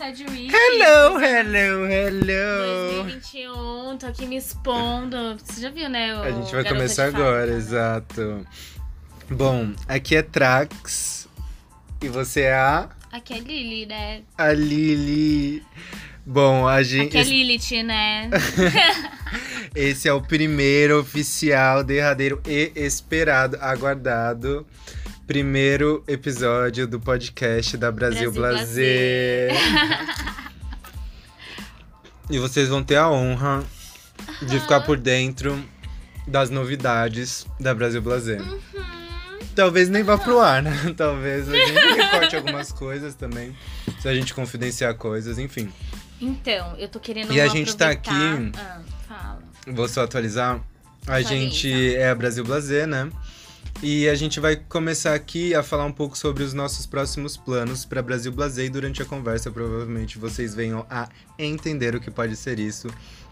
Sad Week. Hello, hello, hello. 2021, tô aqui me expondo. Você já viu, né? o A gente vai começar agora, né? exato. Bom, aqui é Trax. E você é a, Aqui é Lily, né? a Lili. Bom, a gente. Aqui é Lilith, né? Esse é o primeiro oficial, derradeiro e esperado, aguardado. Primeiro episódio do podcast da Brasil, Brasil Blazer. e vocês vão ter a honra de ficar por dentro das novidades da Brasil Blazer. Uhum. Talvez nem vá pro ar, né? Talvez a gente recorte algumas coisas também. Se a gente confidenciar coisas, enfim. Então, eu tô querendo E a gente tá aproveitar- aqui- Ah, fala. Vou só atualizar. A Atualiza. gente é a Brasil Blazer, né? E a gente vai começar aqui a falar um pouco sobre os nossos próximos planos para Brasil Blazer e durante a conversa provavelmente vocês venham a entender o que pode ser isso.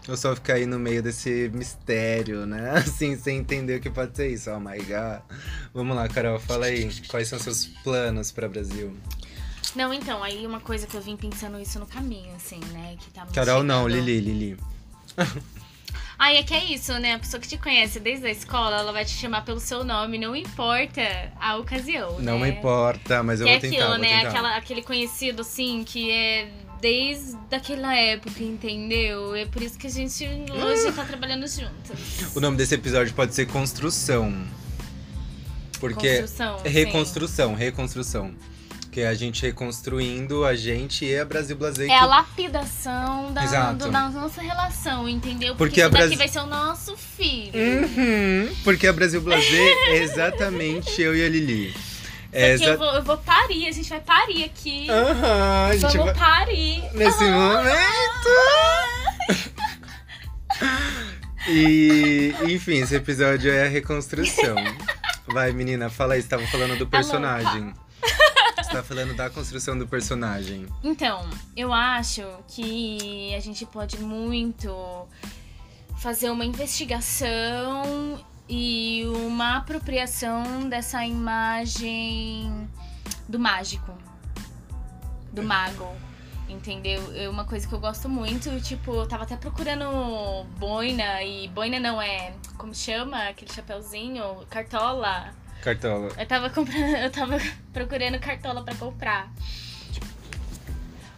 Eu só ficar aí no meio desse mistério, né? Assim, sem entender o que pode ser isso. Oh my god. Vamos lá, Carol, fala aí. Quais são seus planos para Brasil? Não, então, aí uma coisa que eu vim pensando isso no caminho, assim, né? Que tá Carol não, chegando. Lili, Ai, é que é isso, né? A pessoa que te conhece desde a escola, ela vai te chamar pelo seu nome, não importa a ocasião. Não né? importa, mas eu Que é vou tentar, aquilo, vou né? tentar. Aquela, aquele conhecido, assim, que é desde aquela época, entendeu? É por isso que a gente hoje tá trabalhando juntas. O nome desse episódio pode ser Construção. Porque Construção, é sim. reconstrução, Que é a gente reconstruindo a gente e a Brasil Blazer. É a que- lapidação da, Exato. da nossa relação, entendeu? Porque Porque a isso daqui Brasi- vai ser o nosso filho. Uhum, porque a Brasil Blazer é exatamente eu e a Lili. É aqui eu, exa- vou, eu vou parir, a gente vai parir aqui. Aham, a gente Vamos vai... parir. Nesse momento. E, enfim, esse episódio é a reconstrução. Vai, menina, fala aí, você tava falando do Tá personagem. Você tá falando da construção do personagem. Então, eu acho que a gente pode muito fazer uma investigação e uma apropriação dessa imagem do mágico, do mago. Entendeu? É uma coisa que eu gosto muito, tipo, eu tava até procurando boina, e boina não é. Como chama? Aquele chapeuzinho? Cartola. Cartola. Eu tava comprando, eu tava procurando cartola pra comprar.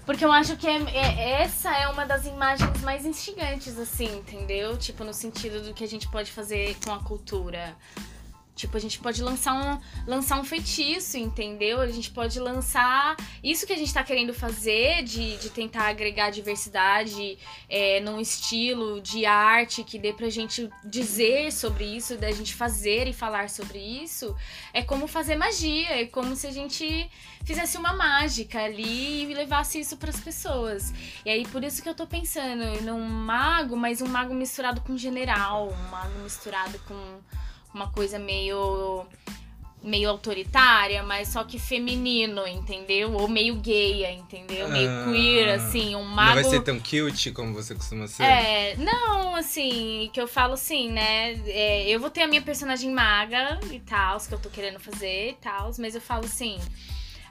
Porque eu acho que é- é- essa é uma das imagens mais instigantes, assim, entendeu? Tipo, no sentido do que a gente pode fazer com a cultura. Tipo, a gente pode lançar um, lançar um feitiço, entendeu? A gente pode lançar isso que a gente tá querendo fazer, de, de tentar agregar diversidade é, num estilo de arte que dê pra gente dizer sobre isso, da gente fazer e falar sobre isso. É como fazer magia, é como se a gente fizesse uma mágica ali e levasse isso pras pessoas. E aí, por isso que eu tô pensando num mago, mas um mago misturado com general, um mago misturado com uma coisa meio meio autoritária, mas só que feminino, entendeu? Ou meio gay, entendeu? Meio Ah, queer, assim, um Não mago vai ser tão cute como você costuma ser? é, não, assim, que eu falo assim, né? é, eu vou ter a minha personagem maga e tal, que eu tô querendo fazer e tal, mas eu falo assim.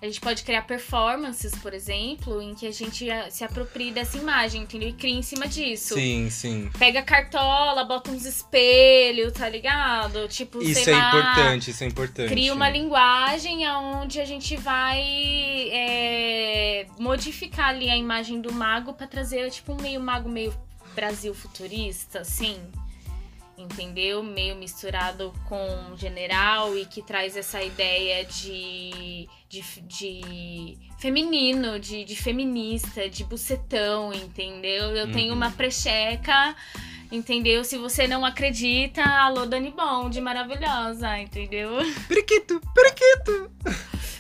A gente pode criar performances, por exemplo, em que a gente ah, se aproprie dessa imagem, entendeu? E cria em cima disso. Sim, sim. Pega a cartola, bota uns espelhos, tá ligado? Tipo, Isso sei é lá, importante, isso é importante. Cria uma linguagem onde a gente vai é, modificar ali a imagem do mago pra trazer tipo um meio mago meio Brasil futurista, assim. Entendeu? Meio misturado com general e que traz essa ideia de, de, de feminino, de, de feminista, de bucetão, entendeu? Eu tenho Uhum. uma precheca, entendeu? Se você não acredita, alô Dani Bond, maravilhosa, entendeu? Periquito, periquito.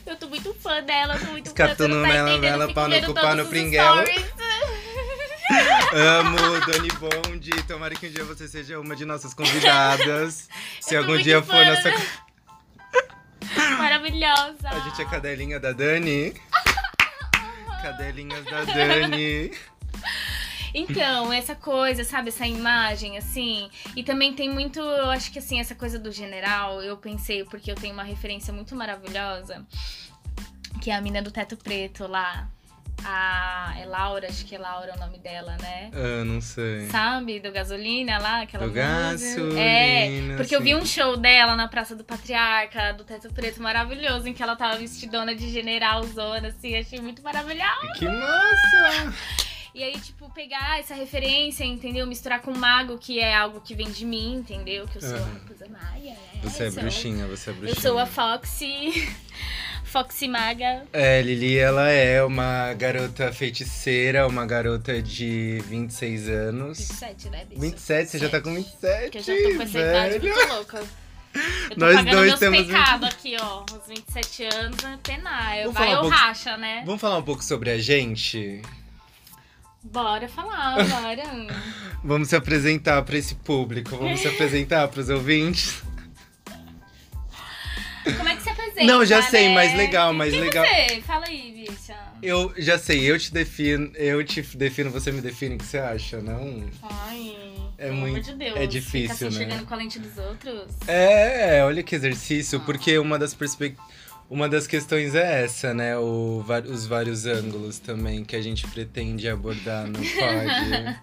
Eu tô muito fã dela, tô muito fã. Escatando você não tá entendendo, fico no vendo os stories. Amo, Dani Bond. Tomara que um dia você seja uma de nossas convidadas. Se algum dia for fã. nossa. Maravilhosa. A gente é cadelinha da Dani. Cadelinhas da Dani. Então, essa coisa, sabe, essa imagem, assim. E também tem muito, eu acho que assim, essa coisa do general, eu pensei, porque eu tenho uma referência muito maravilhosa, que é a mina do teto preto lá. A. É Laura, acho que é Laura o nome dela, né? Ah, não sei. Sabe? Do Gasolina lá, aquela Do. Gasolina, É, porque eu vi sim. um show dela na Praça do Patriarca, do Teto Preto, maravilhoso, em que ela tava vestidona de general zona, assim, achei muito maravilhoso. Que massa! E aí, tipo, pegar essa referência, entendeu? Misturar com o mago, que é algo que vem de mim, entendeu? Que eu sou Aham. a coisa maia, né? Você é bruxinha, você é Eu bruxinha. sou a Foxy. Foxy Maga. É, Lili, ela é uma garota feiticeira, uma garota de 26 anos. 27, né, bicho? 27, você já tá com 27, Que eu já tô com essa idade muito louca. Eu tô Nós pagando dois meus temos pecados aqui, ó. Os 27 anos, é penar. Eu, Vamos vai falar um ou pouco- racha, né? Vamos falar um pouco sobre a gente? Bora falar, bora. Vamos se apresentar pra esse público, vamos se apresentar pros ouvintes. Como é que apresenta? Não, já sei, né? mas legal, mas Quem legal. Você? Fala aí, bicha. Eu já sei, eu te defino, eu te defino, você me define o que você acha, não? Ai, É pelo muito- amor de Deus. é difícil, Fica se né? enxergando com a lente dos outros. É, olha que exercício, Ah. porque uma das uma das questões é essa, né? O, os vários ângulos também que a gente pretende abordar no pod.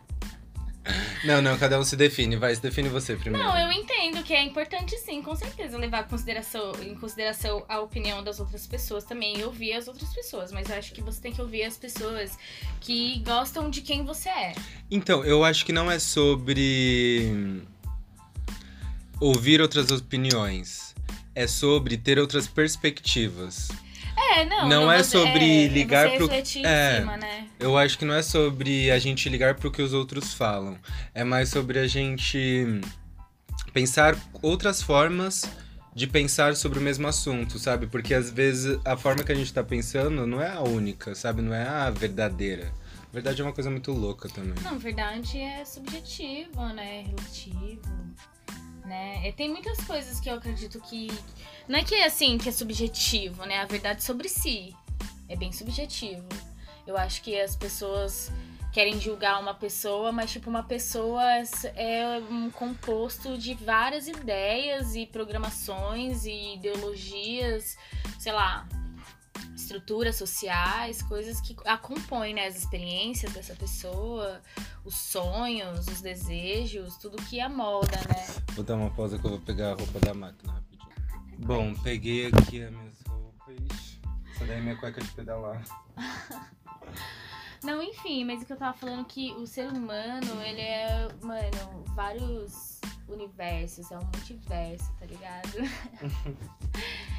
Não, não, cada um se define, vai, se define você primeiro. Não, eu entendo que é importante sim, com certeza, levar em consideração, em consideração a opinião das outras pessoas também e ouvir as outras pessoas. Mas eu acho que você tem que ouvir as pessoas que gostam de quem você é. Então, eu acho que não é sobre ouvir outras opiniões. É sobre ter outras perspectivas. É, não. Não é sobre é, ligar você pro- é. em cima, né? Eu acho que não é sobre a gente ligar pro que os outros falam. É mais sobre a gente pensar outras formas de pensar sobre o mesmo assunto, sabe? Porque às vezes a forma que a gente tá pensando não é a única, sabe? Não é a verdadeira. Verdade é uma coisa muito louca também. Não, verdade é subjetivo, né? Relativo. Né? E tem muitas coisas que eu acredito que. Não é que é assim, que é subjetivo, né? A verdade sobre si. É bem subjetivo. Eu acho que as pessoas querem julgar uma pessoa, mas tipo, uma pessoa é um composto de várias ideias e programações e ideologias, sei lá, estruturas sociais, coisas que a compõem, né? As experiências dessa pessoa, os sonhos, os desejos, tudo que a molda, né? Vou dar uma pausa que eu vou pegar a roupa da máquina rapidinho. Bom, peguei aqui as minhas roupas. Essa daí é minha cueca de pedalar. Não, enfim, mas o que eu tava falando que o ser humano, ele é, mano, vários universos, é um multiverso, tá ligado?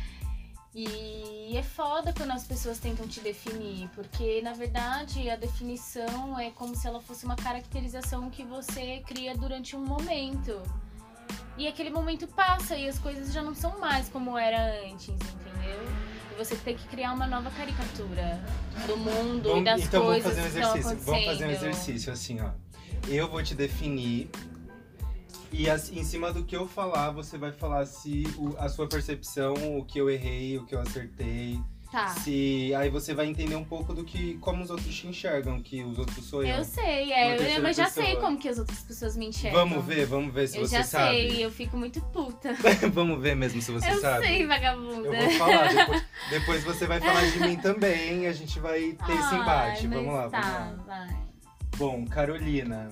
E é foda quando as pessoas tentam te definir, porque na verdade a definição é como se ela fosse uma caracterização que você cria durante um momento. E aquele momento passa e as coisas já não são mais como era antes, entendeu? E você tem que criar uma nova caricatura do mundo e das então vamos coisas fazer um exercício. Vamos fazer um exercício assim, ó. Eu vou te definir e as- em cima do que eu falar, você vai falar se o- a sua percepção, o que eu errei, o que eu acertei. Tá. Se aí você vai entender um pouco do que como os outros te enxergam, que os outros sou eu. Eu sei, é, eu, eu já pessoa. sei como que as outras pessoas me enxergam. Vamos ver, vamos ver se eu você já sabe. sei, eu fico muito puta. vamos ver mesmo se você eu sabe. sei, vagabunda. Eu vou falar, depois, depois você vai falar de mim também, a gente vai ter esse Ai, embate. mas Vamos lá, tá, vamos lá. vai. Bom, Carolina.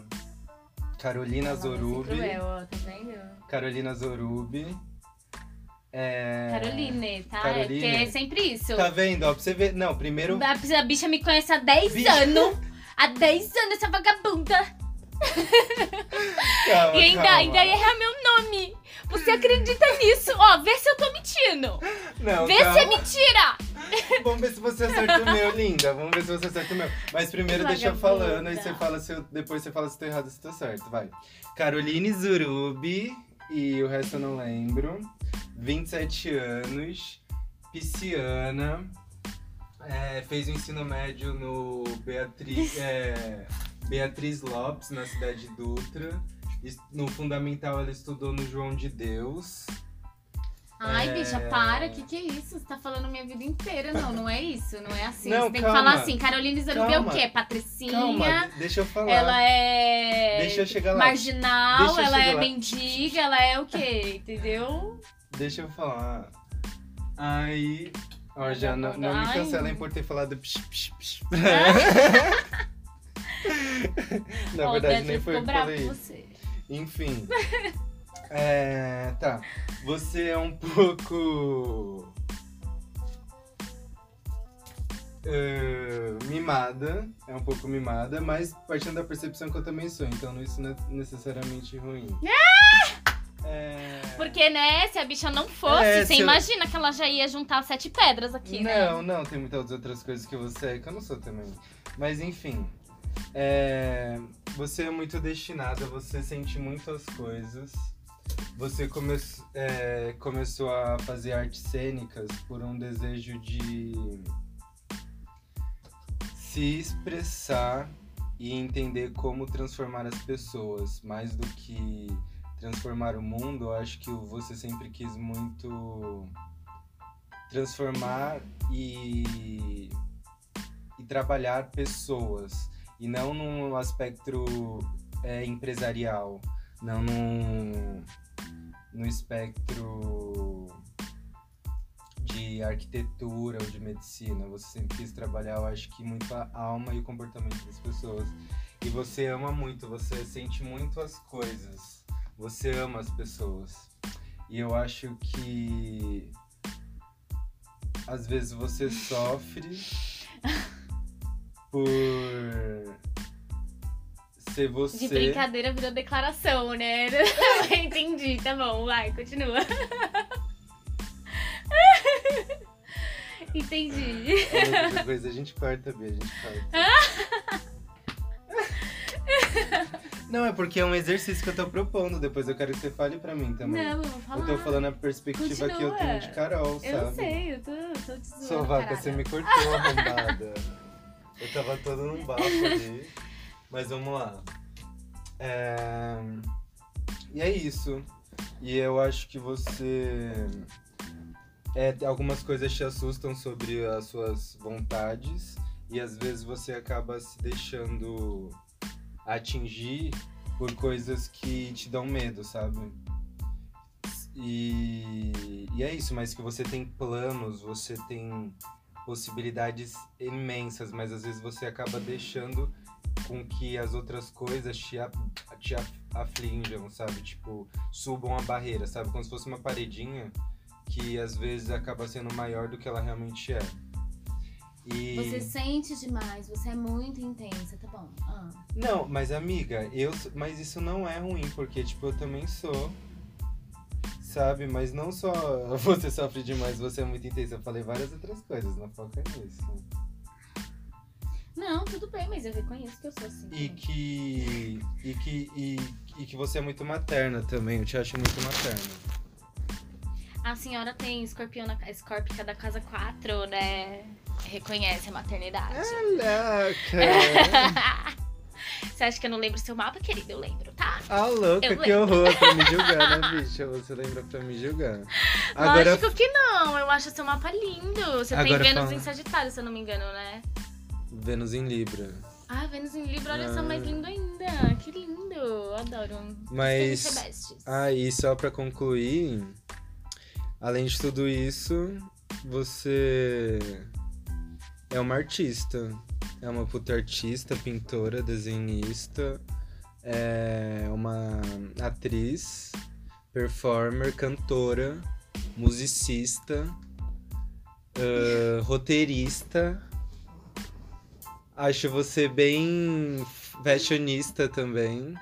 Carolina Zorubi. cruel, ó, tá vendo? Carolina Zorubi. É... Caroline, tá? Caroline. É porque é sempre isso. Tá vendo? Ó, pra você ver. Não, primeiro. A, bicha me conhece há 10 Bicha. anos. Há 10 anos, essa vagabunda. Calma, e ainda, calma. ainda erra meu nome. Você acredita nisso? Ó, vê se eu tô mentindo. Não, Vê se calma. é mentira. Vamos ver se você acerta o meu, linda. Vamos ver se você acerta o meu. Mas primeiro deixa eu falando, aí você fala se eu, depois você fala se tô errado ou se tô certo. Vai. Caroline Zurubi, e o resto eu não lembro. 27 anos, pisciana. é, fez o ensino médio no Beatriz, é, Beatriz Lopes, na cidade de Dutra. No fundamental ela estudou no João de Deus. Ai, É. bicha, para. Que que é isso? Você tá falando minha vida inteira. Não, não é isso. Não é assim. Não, Você tem calma. que falar assim. Caroline Zarubi é o quê? Patricinha. Calma, deixa eu falar. Ela é Deixa eu chegar lá. marginal, Deixa ela é lá. mendiga, ela é o quê? Entendeu? Deixa eu falar. Aí. Ó, já não, não me cancelem por ter falado psh, psh, psh. Na o verdade, nem foi que falei com isso. você. Enfim. É, tá. Você é um pouco. eh, mimada, é um pouco mimada, mas partindo da percepção que eu também sou, então isso não é necessariamente ruim. É... Porque, né, se a bicha não fosse, É, você eu- imagina que ela já ia juntar sete pedras aqui, né? Não, não, tem muitas outras coisas que você é que eu não sou também. Mas enfim. é, Você é muito destinada, você sente muitas coisas. Você come... é, começou a fazer artes cênicas por um desejo de se expressar e entender como transformar as pessoas, mais do que transformar o mundo, eu acho que você sempre quis muito transformar e, e trabalhar pessoas e não num aspecto é, empresarial, não num, no espectro de arquitetura ou de medicina. Você sempre quis trabalhar, eu acho que muito a alma e o comportamento das pessoas. E você ama muito, você sente muito as coisas. Você ama as pessoas. E eu acho que às vezes você sofre por você. De brincadeira virou declaração, né? Entendi, tá bom, vai, continua. Entendi. Outra coisa a gente corta, Bia, a gente corta. Não, é porque é um exercício que eu tô propondo. Depois eu quero que você fale pra mim também. Não, eu vou falar. eu tô falando a perspectiva que eu Continua. tenho de Carol, sabe? Eu sei, eu tô, tô te zoando, Sua vaca, caralho. você me cortou, arrombada. eu tava todo num bafo ali. Mas vamos lá. É... E é isso. E eu acho que você. É, algumas coisas te assustam sobre as suas vontades. E às vezes você acaba se deixando atingir por coisas que te dão medo, sabe? E, e é isso, mas que você tem planos, você tem possibilidades imensas, mas às vezes você acaba deixando com que as outras coisas te, a- te af- aflinjam, sabe? Tipo, subam a barreira, sabe? Como se fosse uma paredinha que às vezes acaba sendo maior do que ela realmente é. E... Você sente demais, você é muito intensa, tá bom. Ah. Não, mas amiga, eu, mas isso não é ruim, porque tipo, eu também sou. Sabe? Mas não só você sofre demais, você é muito intensa. Eu falei várias outras coisas, não foca nisso. Não, tudo bem, mas eu reconheço que eu sou assim. E que. E que. E, e que você é muito materna também, eu te acho muito materna. A senhora tem escorpião na, escórpica da casa 4, né? Reconhece a maternidade. Caraca! Você acha que eu não lembro seu mapa, querida? Eu lembro, tá? Ah, louca, Eu que horror pra me julgar, né, bicha? Você lembra pra me julgar. Agora, Lógico que não, eu acho seu mapa lindo. Você Agora tem Vênus fala. em Sagitário, se eu não me engano, né? Vênus em Libra. Ah, Vênus em Libra, olha só, Ah. mais lindo ainda. Que lindo, adoro. Mas-. Ah, e só pra concluir, além de tudo isso, você é uma artista. É uma puta artista, pintora, desenhista, é uma atriz, performer, cantora, musicista, ah, roteirista. Acho você bem fashionista também.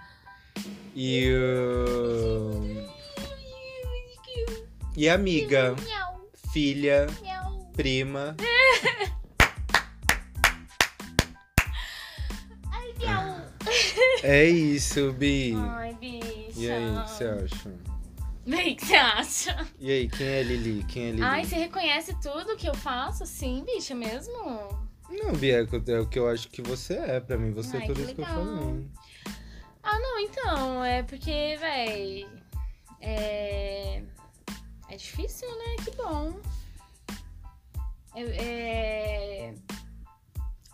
E. ah, e amiga, filha, prima. É isso, Bi. Ai, bicha. E aí, o que você acha? Bem, o que você acha? E aí, quem é Lili? Quem é Lili? Ai, você reconhece tudo que eu faço, assim, bicha, mesmo? Não, Bi, é o que eu- é acho que você é. Pra mim, você é Ai, tudo que isso que eu legal. falei. Ah, não, então, é porque, véi, é... É difícil, né? Que bom. É... é,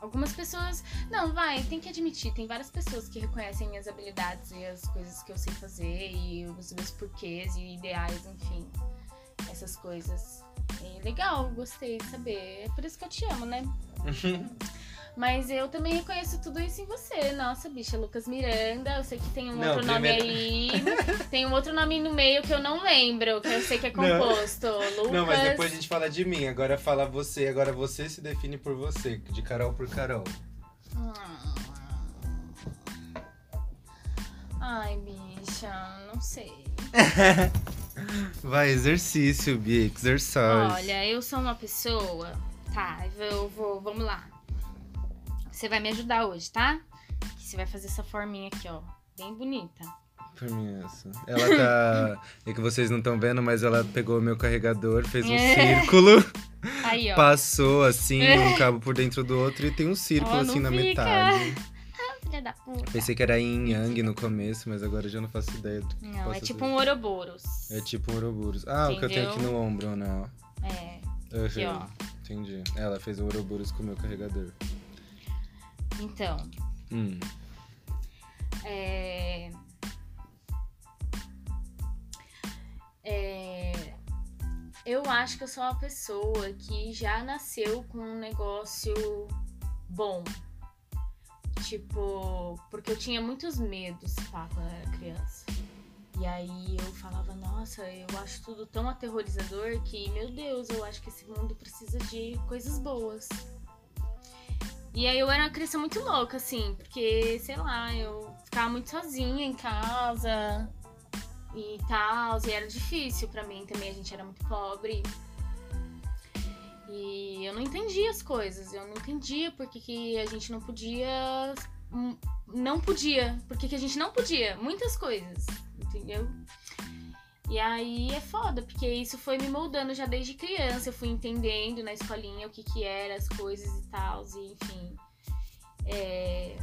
Algumas pessoas... Não, vai, tem que admitir, tem várias pessoas que reconhecem minhas habilidades e as coisas que eu sei fazer e os meus porquês e ideais, enfim. Essas coisas. É legal, gostei de saber. É por isso que eu te amo, né? Mas eu também reconheço tudo isso em você. Nossa, bicha, Lucas Miranda. Eu sei que tem um Não, outro nome aí. tem um outro nome no meio que eu não lembro, que eu sei que é Não. composto. Lucas. Não, mas depois a gente fala de mim. Agora fala você. Agora você se define por você. De Carol por Carol. Ai, bicha, não sei. Vai, exercício, Bi. Exercise. Olha, eu sou uma pessoa. Tá, eu vou. Vamos lá. Você vai me ajudar hoje, tá? Você vai fazer essa forminha aqui, ó. Bem bonita. Por mim, essa. Ela tá. É que vocês não estão vendo, mas ela pegou o meu carregador, fez um É. círculo, Aí, ó. passou assim, um cabo por dentro do outro e tem um círculo Ó, assim na fica. metade. Filha da puta. Pensei que era yin yang no começo, mas agora eu já não faço ideia do que Não, é tipo um Ouroboros. É tipo um Ouroboros. Ah, o que eu tenho aqui Entendeu? no ombro, né? É. Uhum. Aqui, ó. Entendi. Ela fez o Ouroboros com o meu carregador. Então, Hum. é... É... Eu acho que eu sou uma pessoa que já nasceu com um negócio bom. Tipo, porque eu tinha muitos medos, pá, quando eu era criança. E aí eu falava, nossa, eu acho tudo tão aterrorizador que, meu Deus, eu acho que esse mundo precisa de coisas boas. E aí eu era uma criança muito louca, assim, porque, sei lá, eu ficava muito sozinha em casa e tal, e era difícil pra mim também, a gente era muito pobre. E eu não entendia as coisas, eu não entendia porque que a gente não podia. hum, Não podia, porque que a gente não podia, muitas coisas, entendeu? E aí é foda, porque isso foi me moldando já desde criança. Eu fui entendendo na escolinha o que que era as coisas e tal, e enfim. É...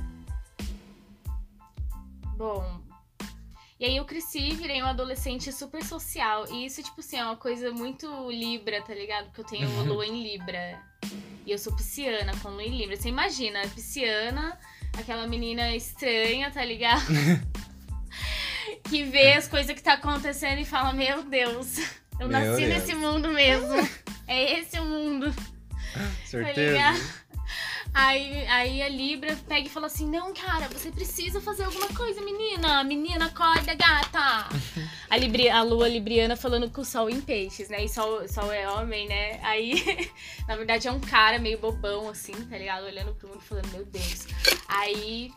Bom. E aí eu cresci, virei uma adolescente super social. E isso, tipo assim, é uma coisa muito Libra, tá ligado? Porque eu tenho lua em Libra. E eu sou pisciana, com lua em Libra. Você imagina, pisciana, aquela menina estranha, tá ligado? que vê as coisas que tá acontecendo e fala, meu Deus, eu Meu nasci Deus. nesse mundo mesmo. É esse o mundo. Certeza? ligado? Aí, aí a Libra pega e fala assim: Não, cara, você precisa fazer alguma coisa, menina. Menina, acorda, gata. a, Libri, a lua libriana falando com o sol em peixes, né? E sol, sol é homem, né? Aí, na verdade, é um cara meio bobão, assim, tá ligado? Olhando pro mundo e falando: Meu Deus. Aí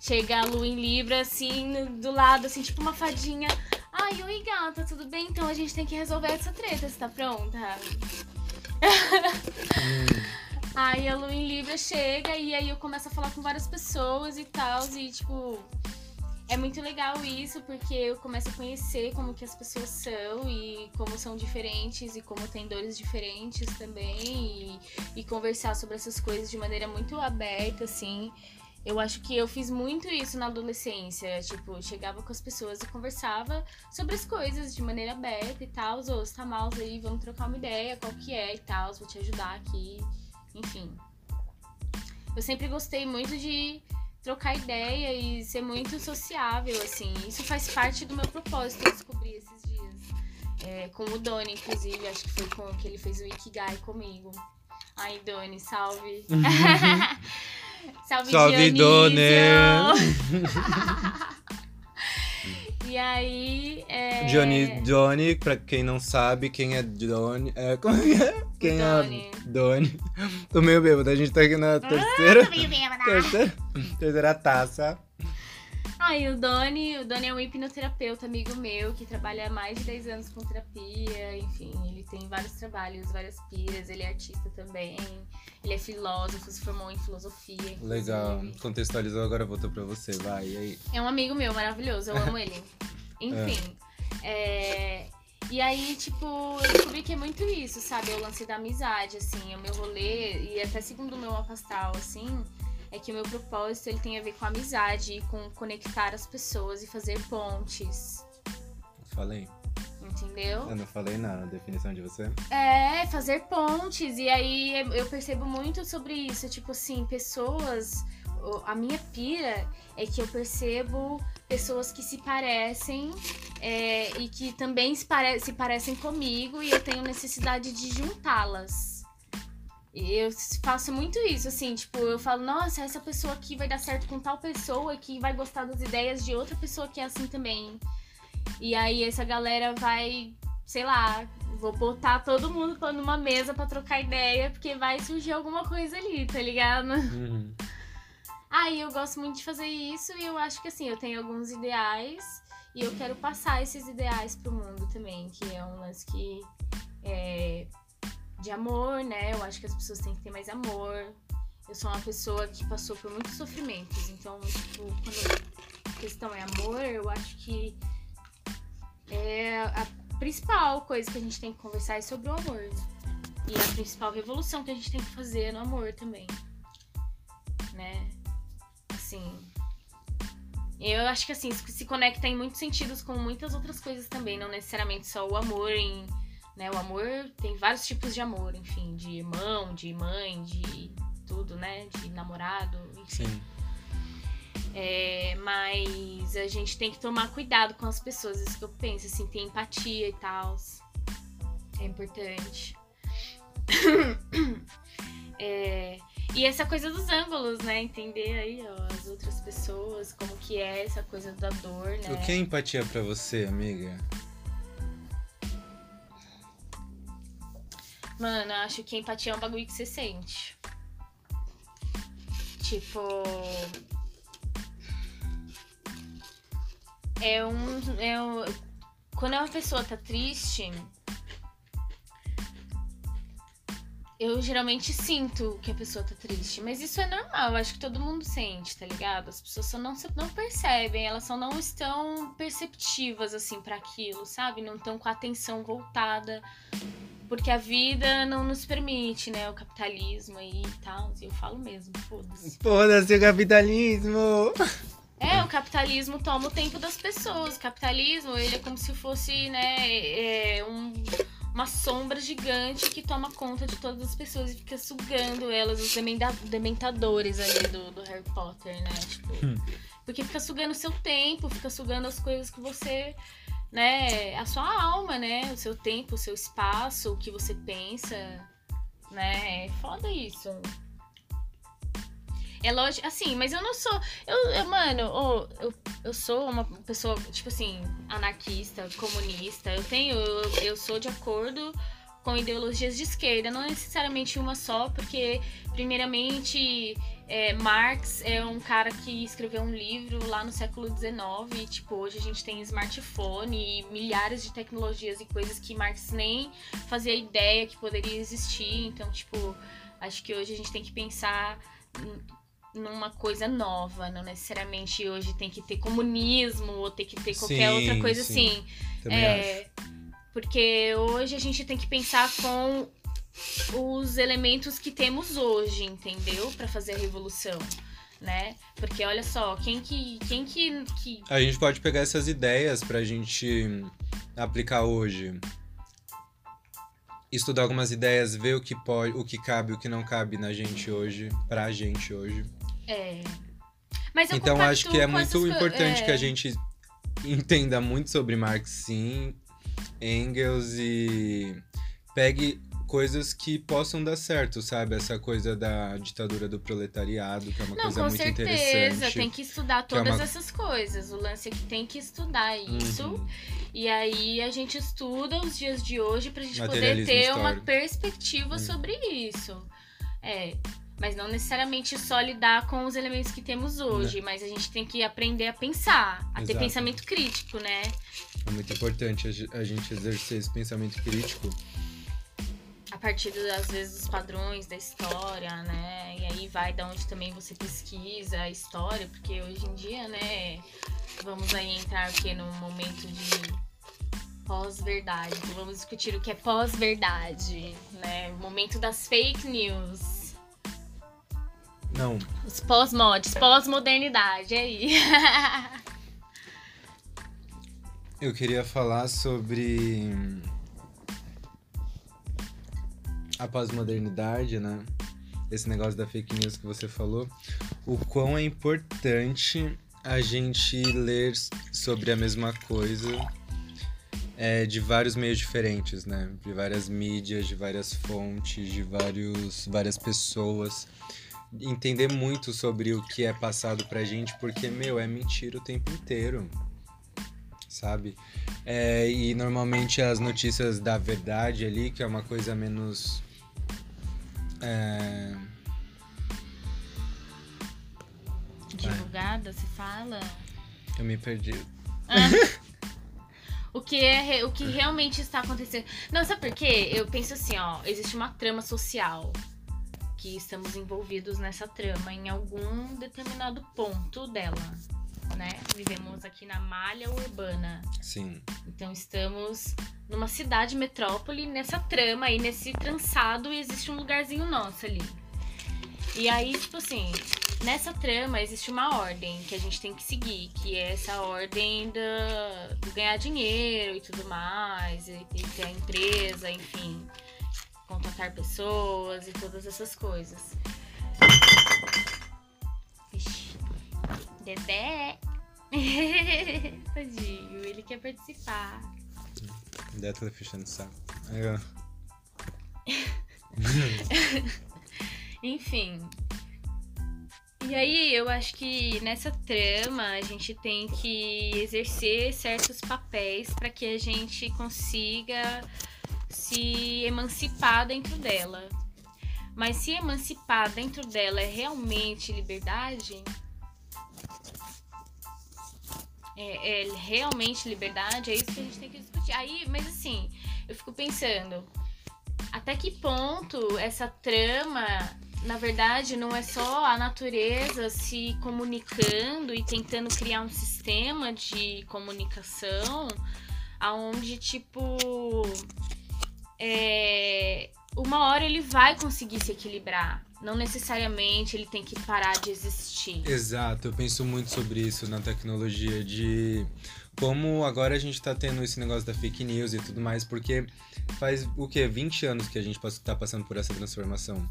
chega a lua em Libra, assim, do lado, assim, tipo uma fadinha. Ai, oi, gata, tudo bem? Então a gente tem que resolver essa treta. Você tá pronta? Aí a Lua em Libra chega e aí eu começo a falar com várias pessoas e tal. E, tipo, é muito legal isso, porque eu começo a conhecer como que as pessoas são e como são diferentes e como tem dores diferentes também. E, e conversar sobre essas coisas de maneira muito aberta, assim. Eu acho que eu fiz muito isso na adolescência. Tipo, chegava com as pessoas e conversava sobre as coisas de maneira aberta e tal. Ô, você tá mal aí, vamos trocar uma ideia, qual que é e tal, vou te ajudar aqui. Enfim. Eu sempre gostei muito de trocar ideia e ser muito sociável, assim. Isso faz parte do meu propósito, eu descobri esses dias. É, com o Doni, inclusive, acho que foi com que ele fez o Ikigai comigo. Ai, Doni, salve. salve, Salve, Dionísio. e aí. É... Johnny, Johnny, pra quem não sabe, quem é Johnny. É, como é? Quem Doni. é Doni? Tô meio bêbado, a gente tá aqui na terceira. Meio bêbada. terceira, terceira taça. Ah, e o Doni, o Doni é um hipnoterapeuta amigo meu que trabalha há mais de 10 anos com terapia, enfim, ele tem vários trabalhos, várias piras, ele é artista também, ele é filósofo, se formou em filosofia. inclusive. Legal. Contextualizou, agora voltou pra você. Vai, e aí? É um amigo meu maravilhoso, eu amo ele. Enfim. é, E aí, tipo, eu descobri que é muito isso, sabe? É o lance da amizade, assim, o meu rolê, e até segundo o meu mapa astral, assim, é que o meu propósito ele tem a ver com amizade, e com conectar as pessoas e fazer pontes. Falei. Entendeu? Eu não falei nada, a definição de você? É, fazer pontes. E aí eu percebo muito sobre isso. Tipo assim, pessoas. A minha pira é que eu percebo pessoas que se parecem é, e que também se, pare se parecem comigo e eu tenho necessidade de juntá-las. Eu faço muito isso, assim, tipo, eu falo, nossa, essa pessoa aqui vai dar certo com tal pessoa que vai gostar das ideias de outra pessoa que é assim também. E aí essa galera vai, sei lá, vou botar todo mundo numa mesa para trocar ideia, porque vai surgir alguma coisa ali, tá ligado? Uhum. Aí eu gosto muito de fazer isso e eu acho que assim, eu tenho alguns ideais e eu quero passar esses ideais pro mundo também, que é um lance que é de amor, né? Eu acho que as pessoas têm que ter mais amor. Eu sou uma pessoa que passou por muitos sofrimentos, então, tipo, quando a questão é amor, eu acho que é a principal coisa que a gente tem que conversar é sobre o amor. E a principal revolução que a gente tem que fazer é no amor também. Né? Assim. Eu acho que assim, se conecta em muitos sentidos com muitas outras coisas também, não necessariamente só o amor em. Né, o amor tem vários tipos de amor, enfim, de irmão, de mãe, de tudo, né? De namorado, enfim. Sim. É, mas a gente tem que tomar cuidado com as pessoas, isso que eu penso, assim, ter empatia e tal. É importante. é, e essa coisa dos ângulos, né? Entender aí, ó, as outras pessoas, como que é essa coisa da dor, né? O que é empatia para você, amiga? Mano, eu acho que empatia é um bagulho que você sente. Tipo, é um, é um. Quando uma pessoa tá triste, eu geralmente sinto que a pessoa tá triste. Mas isso é normal, acho que todo mundo sente, tá ligado? As pessoas só não, não percebem, elas só não estão perceptivas, assim, para aquilo, sabe? Não estão com a atenção voltada. Porque a vida não nos permite, né? O capitalismo aí e tal. E eu falo mesmo, foda-se. Foda-se o capitalismo! É, o capitalismo toma o tempo das pessoas. O capitalismo, ele é como se fosse, né, é um, uma sombra gigante que toma conta de todas as pessoas e fica sugando elas, os dementadores ali do, do Harry Potter, né? Tipo, hum. Porque fica sugando o seu tempo, fica sugando as coisas que você, né, a sua alma, né? O seu tempo, o seu espaço, o que você pensa, né? É foda isso. É lógico, assim, mas eu não sou. Eu, eu mano, oh, eu, eu sou uma pessoa, tipo assim, anarquista, comunista. Eu tenho. Eu, eu sou de acordo com ideologias de esquerda, não necessariamente uma só, porque, primeiramente, é, Marx é um cara que escreveu um livro lá no século XIX, e, tipo, hoje a gente tem smartphone e milhares de tecnologias e coisas que Marx nem fazia ideia que poderia existir, então, tipo, acho que hoje a gente tem que pensar numa coisa nova, não necessariamente hoje tem que ter comunismo ou tem que ter qualquer sim, outra coisa sim. assim. Também é, acho. Porque hoje a gente tem que pensar com os elementos que temos hoje, entendeu? Para fazer a revolução. Né? Porque olha só, quem que, quem que, que. A gente pode pegar essas ideias pra gente aplicar hoje. Estudar algumas ideias, ver o que pode, o que cabe, o que não cabe na gente hoje, pra gente hoje. É. Mas eu então acho que é muito importante é... que a gente entenda muito sobre Marx, sim, Engels e pegue coisas que possam dar certo, sabe? Essa coisa da ditadura do proletariado, que é uma Não, coisa muito certeza, interessante. Com certeza, tem que estudar é todas é uma... essas coisas. O lance é que tem que estudar isso. Uhum. E aí a gente estuda os dias de hoje pra gente poder ter histórico. uma perspectiva uhum. sobre isso. É, mas não necessariamente só lidar com os elementos que temos hoje, né? mas a gente tem que aprender a pensar, a Exato. ter pensamento crítico, né? É muito importante a gente exercer esse pensamento crítico. A partir, às vezes, dos padrões da história, né? E aí vai da onde também você pesquisa a história, porque hoje em dia, né, vamos aí entrar aqui num momento de pós-verdade. Então vamos discutir o que é pós-verdade, né? O momento das fake news não. Os pós-mods, pós-modernidade, aí. Eu queria falar sobre a pós-modernidade, né? Esse negócio da fake news que você falou. O quão é importante a gente ler sobre a mesma coisa é, de vários meios diferentes, né? De várias mídias, de várias fontes, de vários, várias pessoas. Entender muito sobre o que é passado pra gente, porque, meu, é mentira o tempo inteiro. Sabe? É, e normalmente as notícias da verdade ali, que é uma coisa menos. É... Divulgada, se fala? Eu me perdi. Ah. o que é o que realmente está acontecendo. Não, sabe por quê? Eu penso assim, ó, existe uma trama social que estamos envolvidos nessa trama em algum determinado ponto dela, né? Vivemos aqui na malha urbana. Sim. Então estamos numa cidade metrópole, nessa trama aí, nesse trançado, e existe um lugarzinho nosso ali. E aí, tipo assim, nessa trama existe uma ordem que a gente tem que seguir, que é essa ordem do, do ganhar dinheiro e tudo mais, e, e ter a empresa, enfim, contratar pessoas e todas essas coisas. Ixi, Dedé! Tadinho, ele quer participar. Death fechando o saco. Enfim. E aí, eu acho que nessa trama a gente tem que exercer certos papéis para que a gente consiga se emancipar dentro dela. Mas se emancipar dentro dela é realmente liberdade? É, é realmente liberdade? É isso que a gente tem que discutir. Aí, mas assim, eu fico pensando, até que ponto essa trama na verdade, não é só a natureza se comunicando e tentando criar um sistema de comunicação aonde, tipo, é, uma hora ele vai conseguir se equilibrar. Não necessariamente ele tem que parar de existir. Exato, eu penso muito sobre isso na tecnologia, de como agora a gente tá tendo esse negócio da fake news e tudo mais, porque faz o que? 20 anos que a gente tá passando por essa transformação.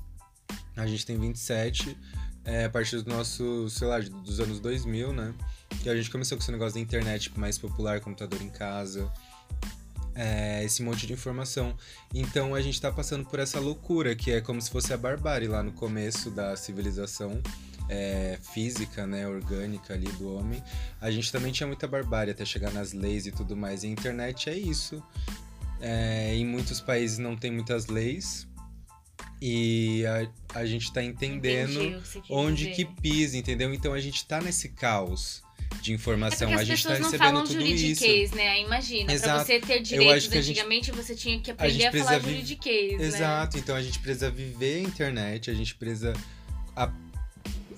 A gente tem 27, é, a partir do nosso, sei lá, dos anos 2000, né? Que a gente começou com esse negócio da internet tipo, mais popular, computador em casa, é, esse monte de informação. Então a gente tá passando por essa loucura, que é como se fosse a barbárie lá no começo da civilização. É, física, né, orgânica ali do homem, a gente também tinha muita barbárie até chegar nas leis e tudo mais. E a internet é isso. É, em muitos países não tem muitas leis, e a, a gente tá entendendo onde que pisa, entendeu? Então a gente tá nesse caos de informação. É a gente tá recebendo tudo isso. né? Imagina, Exato. pra você ter direitos antigamente, gente, você tinha que aprender a, a falar vi... juridiquês, né? Exato, então a gente precisa viver a internet, a gente precisa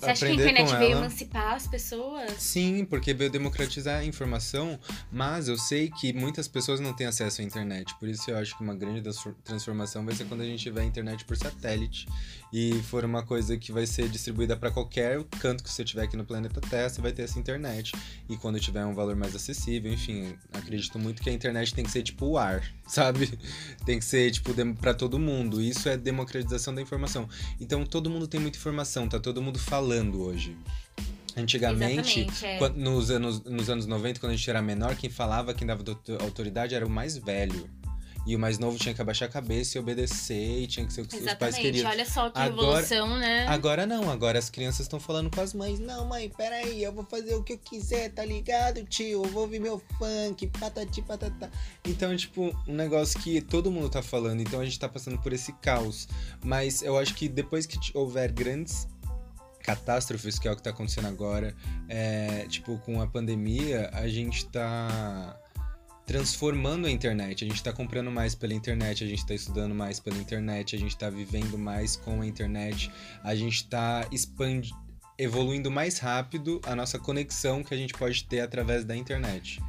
você acha que a internet veio emancipar as pessoas? Sim, porque veio democratizar a informação, mas eu sei que muitas pessoas não têm acesso à internet. Por isso eu acho que uma grande transformação vai ser quando a gente tiver a internet por satélite e for uma coisa que vai ser distribuída para qualquer canto que você tiver aqui no planeta Terra, você vai ter essa internet. E quando tiver um valor mais acessível, enfim, acredito muito que a internet tem que ser tipo o ar, sabe? Tem que ser tipo para todo mundo. Isso é democratização da informação. Então todo mundo tem muita informação, tá todo mundo falando hoje. Antigamente, é. quando, nos, anos, nos anos 90, quando a gente era menor, quem falava, quem dava autoridade era o mais velho. E o mais novo tinha que abaixar a cabeça e obedecer, e tinha que ser o que Exatamente. os pais queriam. Olha só que agora, revolução, né? Agora não, agora as crianças estão falando com as mães. Não, mãe, peraí, eu vou fazer o que eu quiser, tá ligado, tio? Eu vou ouvir meu funk, patati patatá. Então, tipo, um negócio que todo mundo tá falando, então a gente tá passando por esse caos. Mas eu acho que depois que houver grandes catástrofes, que é o que tá acontecendo agora, é, tipo, com a pandemia, a gente tá transformando a internet. A gente está comprando mais pela internet, a gente está estudando mais pela internet, a gente está vivendo mais com a internet, a gente está evoluindo mais rápido a nossa conexão que a gente pode ter através da internet,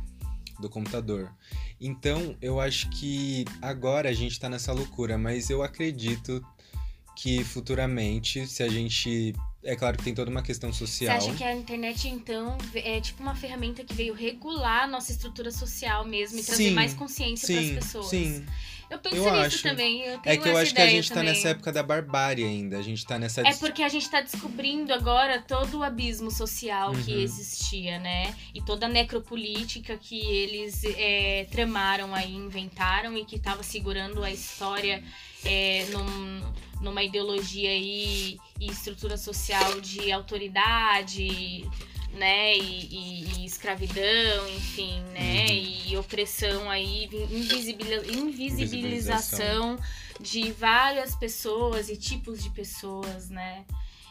do computador. Então, eu acho que agora a gente está nessa loucura, mas eu acredito que futuramente, se a gente é claro que tem toda uma questão social. Você acha que a internet, então, é tipo uma ferramenta que veio regular a nossa estrutura social mesmo e sim, trazer mais consciência para as pessoas? Sim. Eu penso Eu nisso acho. também. Eu É tenho que eu acho que a gente tá também. nessa época da barbárie ainda. A gente tá nessa. É porque a gente tá descobrindo agora todo o abismo social que Uhum. existia, né? E toda a necropolítica que eles é, tramaram aí, inventaram e que tava segurando a história é, num- numa ideologia aí e estrutura social de autoridade, né? E, e- e escravidão, enfim, né? Uhum. E opressão aí, invisibili- invisibilização de várias pessoas e tipos de pessoas, né?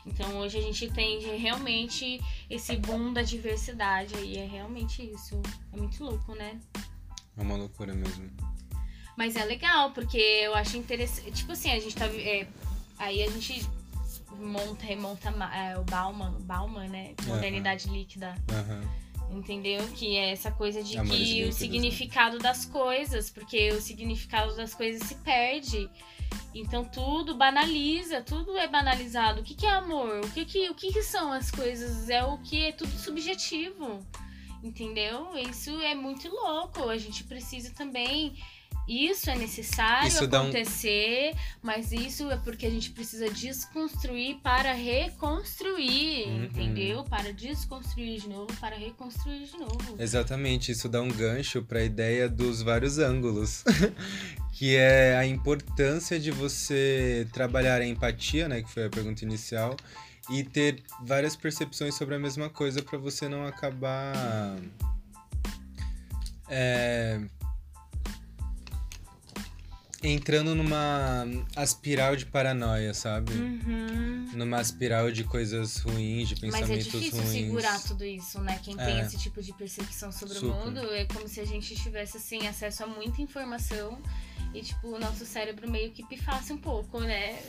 Então hoje a gente tem realmente esse boom da diversidade aí, é realmente isso. É muito louco, né? É uma loucura mesmo. Mas é legal, porque eu acho interessante. Tipo assim, a gente tá. é, aí a gente monta, remonta é, o Bauman, Bauman, né? Modernidade líquida. Aham. Entendeu? Que é essa coisa de Amores que líquidos, o né? significado das coisas, porque o significado das coisas se perde. Então tudo banaliza, tudo é banalizado. O que, que é amor? O que, que, o que, que são as coisas? É o que é tudo subjetivo. Entendeu? Isso é muito louco. A gente precisa também. Isso é necessário Isso dá um- acontecer, mas isso é porque a gente precisa desconstruir para reconstruir, Uhum. entendeu? Para desconstruir de novo, para reconstruir de novo. Exatamente, isso dá um gancho para a ideia dos vários ângulos, que é a importância de você trabalhar a empatia, né, que foi a pergunta inicial, e ter várias percepções sobre a mesma coisa para você não acabar é, entrando numa espiral de paranoia, sabe? Uhum. Numa espiral de coisas ruins, de Mas é pensamentos difícil ruins. segurar tudo isso, né? Quem tem É. esse tipo de percepção sobre Super. o mundo é como se a gente tivesse, assim, acesso a muita informação e, tipo, o nosso cérebro meio que pifasse um pouco, né?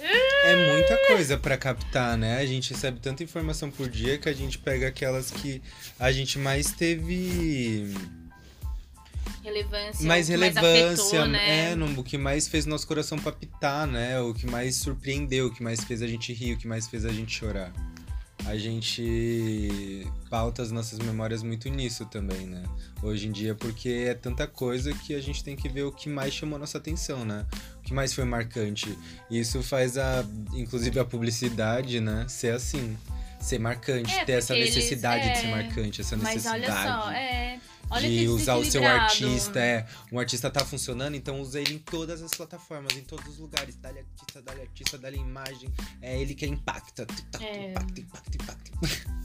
É muita coisa pra captar, né? A gente recebe tanta informação por dia que a gente pega aquelas que a gente mais teve Relevância. mais relevância, afetou, né? é, no, o que mais fez nosso coração palpitar, né? O que mais surpreendeu, o que mais fez a gente rir, o que mais fez a gente chorar. A gente pauta as nossas memórias muito nisso também, né? Hoje em dia, porque é tanta coisa que a gente tem que ver o que mais chamou nossa atenção, né? O que mais foi marcante. E isso faz a, inclusive a publicidade, né, ser assim, ser marcante, É, ter essa porque eles- necessidade de ser é, marcante, essa Mas necessidade olha só, é. Olha de usar o seu artista, é. Um artista tá funcionando, então usa ele em todas as plataformas, em todos os lugares. Dá-lhe artista, dá-lhe artista, dá-lhe imagem. É ele que impacta. É. Impacta, impacta, impacta.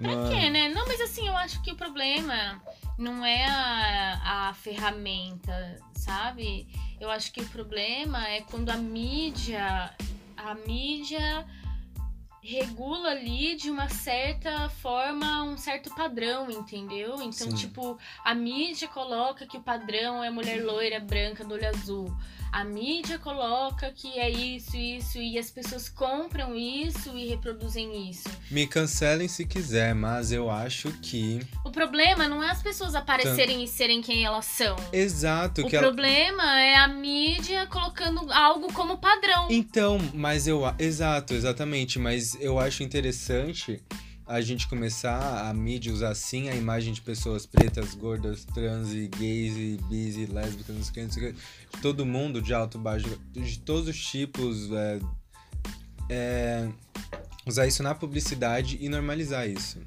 Pra quê, né? Não, mas assim, eu acho que o problema não é a, a ferramenta, sabe? Eu acho que o problema é quando a mídia. A mídia regula ali de uma certa forma um certo padrão, entendeu? Então, Sim. tipo, a mídia coloca que o padrão é mulher loira, branca, do olho azul. A mídia coloca que é isso, isso, e as pessoas compram isso e reproduzem isso. Me cancelem se quiser, mas eu acho que. O problema não é as pessoas aparecerem e serem quem elas são. Exato, O que ela. problema é a mídia colocando algo como padrão. Então, mas eu. Exato, exatamente. Mas eu acho interessante a gente começar a mídia usar assim a imagem de pessoas pretas, gordas, trans gays bis e lésbicas, não sei o que. De todo mundo, de alto, baixo, de todos os tipos. é, é, usar isso na publicidade e normalizar isso.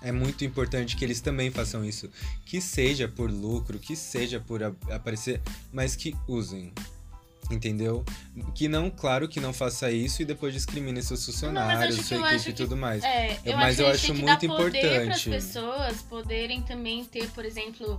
É muito importante que eles também façam isso. Que seja por lucro, que seja por aparecer, mas que usem. Entendeu? Que não, claro que não faça isso e depois discrimine seus funcionários, que sua equipe e que- tudo mais. É, eu Mas acho eu que a acho muito que para as importante. pessoas poderem também ter, por exemplo,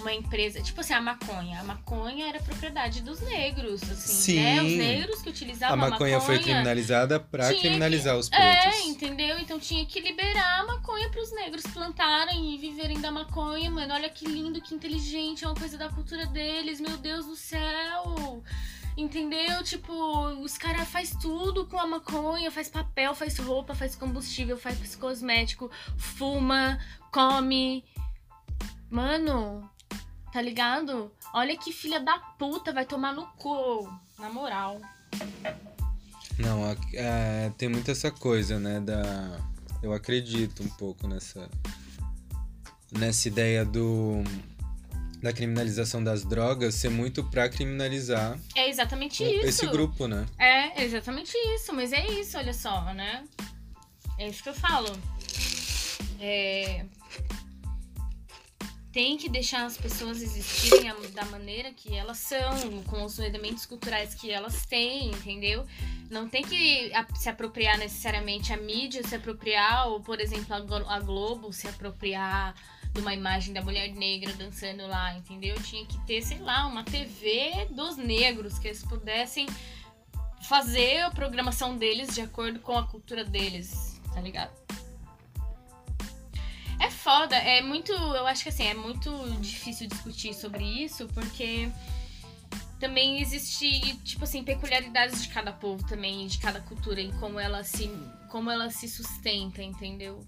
uma empresa, tipo assim, a maconha. A maconha era propriedade dos negros, assim, Sim. né? Os negros que utilizavam A maconha foi criminalizada pra tinha criminalizar os É, pretos. entendeu? Então tinha que liberar a maconha para os negros plantarem e viverem da maconha, mano. Olha que lindo, que inteligente, é uma coisa da cultura deles, meu Deus do céu. Entendeu? Tipo, os caras faz tudo com a maconha, faz papel, faz roupa, faz combustível, faz cosmético, fuma, come. Mano, tá ligado? Olha que filha da puta vai tomar no cu, na moral. Não, é, tem muito essa coisa, né? Da. Eu acredito um pouco nessa. Nessa ideia do. Da criminalização das drogas ser muito pra criminalizar É exatamente isso. esse grupo, né? É, exatamente isso, mas é isso, olha só, né? É isso que eu falo. É... Tem que deixar as pessoas existirem da maneira que elas são, com os elementos culturais que elas têm, entendeu? Não tem que se apropriar necessariamente a mídia, se apropriar, ou, por exemplo, a Globo se apropriar de uma imagem da mulher negra dançando lá, entendeu? Tinha que ter, sei lá, uma TV dos negros, que eles pudessem fazer a programação deles de acordo com a cultura deles, tá ligado? É foda, é muito. Eu acho que assim, é muito difícil discutir sobre isso, porque também existe, tipo assim, peculiaridades de cada povo também, de cada cultura, em como ela se, como ela se sustenta, entendeu?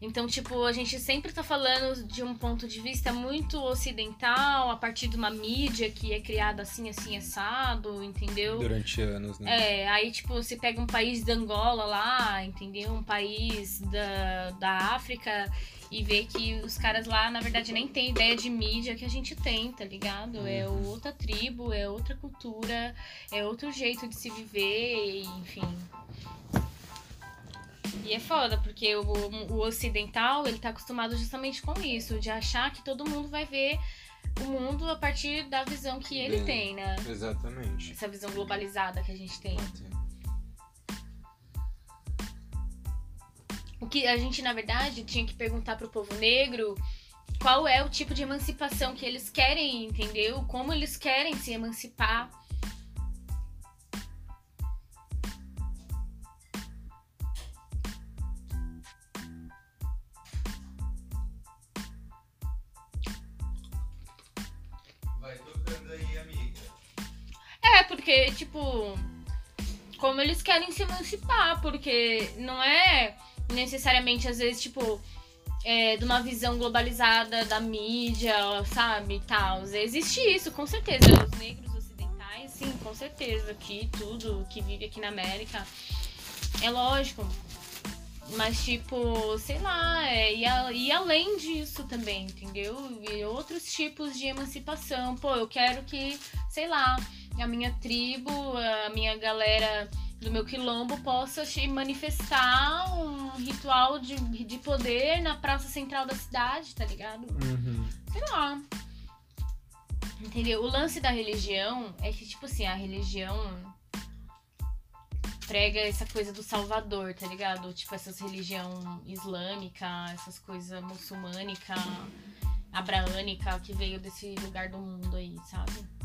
Então, tipo, a gente sempre tá falando de um ponto de vista muito ocidental, a partir de uma mídia que é criada assim, assim, assado, entendeu? Durante anos, né? É, aí, tipo, você pega um país da Angola lá, entendeu? Um país da, da África e vê que os caras lá, na verdade, nem tem ideia de mídia que a gente tem, tá ligado? É Uhum. outra tribo, é outra cultura, é outro jeito de se viver, enfim. E é foda, porque o, o ocidental, ele tá acostumado justamente com isso, de achar que todo mundo vai ver o mundo a partir da visão que ele Bem, tem, né? Exatamente. Essa visão globalizada que a gente tem. O que a gente, na verdade, tinha que perguntar pro povo negro qual é o tipo de emancipação que eles querem, entendeu? Como eles querem se emancipar. Porque, tipo, como eles querem se emancipar, porque não é necessariamente, às vezes, tipo, é, de uma visão globalizada da mídia, sabe, tal. Existe isso, com certeza. Os negros ocidentais, sim, com certeza. Aqui, tudo que vive aqui na América. É lógico. Mas, tipo, sei lá, é, e, a- e além disso também, entendeu? E outros tipos de emancipação. Pô, eu quero que, sei lá, a minha tribo, a minha galera do meu quilombo possa manifestar um ritual de, de poder na praça central da cidade, tá ligado? Uhum. Sei lá. Entendeu? O lance da religião é que, tipo assim, a religião prega essa coisa do Salvador, tá ligado? Tipo, essas religião islâmica, essas coisas muçulmânica, abraânica, que veio desse lugar do mundo aí, sabe?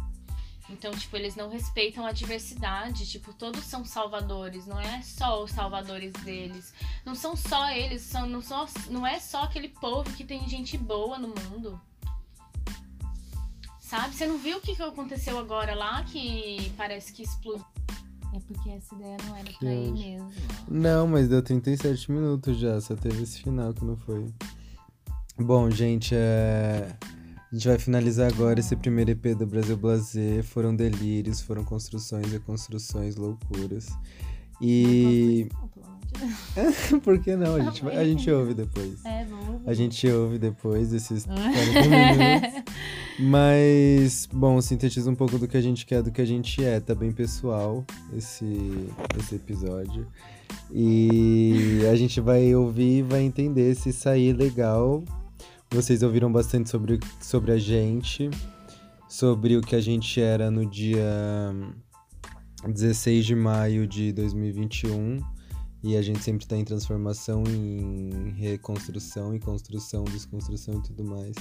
Então, tipo, eles não respeitam a diversidade. Tipo, todos são salvadores. Não é só os salvadores deles. Não são só eles. São, não, só, não é só aquele povo que tem gente boa no mundo. Sabe? Você não viu o que que aconteceu agora lá? Que parece que explodiu. É porque essa ideia não era pra ir mesmo. Não, mas deu 37 minutos já, só teve esse final que não foi. Bom, gente, é... a gente vai finalizar agora esse primeiro EP do Brasil Blazer. Foram delírios, foram construções, loucuras. E. Amor de Deus. Por que não? A gente, vai- a gente ouve depois. É, vamos. A gente ouve depois desses 40 minutos. Mas, bom, sintetiza um pouco do que a gente quer, do que a gente é. Tá bem pessoal esse, esse episódio. E a gente vai ouvir e vai entender se sair legal. Vocês ouviram bastante sobre, sobre a gente, sobre o que a gente era no dia 16 de maio de 2021. E a gente sempre tá em transformação, em reconstrução, em construção, desconstrução e tudo mais.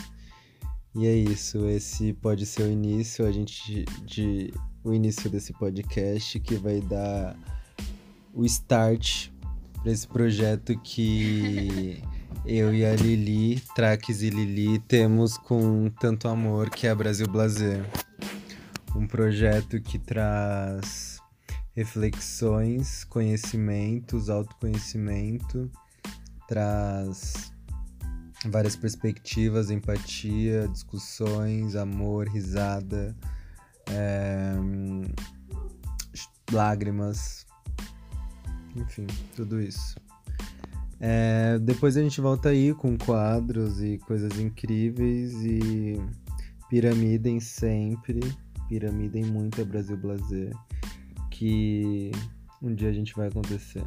E é isso, esse pode ser o início, a gente de o início desse podcast que vai dar o start para esse projeto que eu e a Lili, Traques e Lili, temos com tanto amor, que é Brasil Blazer. Um projeto que traz reflexões, conhecimentos, autoconhecimento, traz várias perspectivas, empatia, discussões, amor, risada, é, lágrimas, enfim, tudo isso. É, depois a gente volta aí com quadros e coisas incríveis e Piramidem sempre, piramidem muito a Brasil Blazer, que um dia a gente vai acontecer.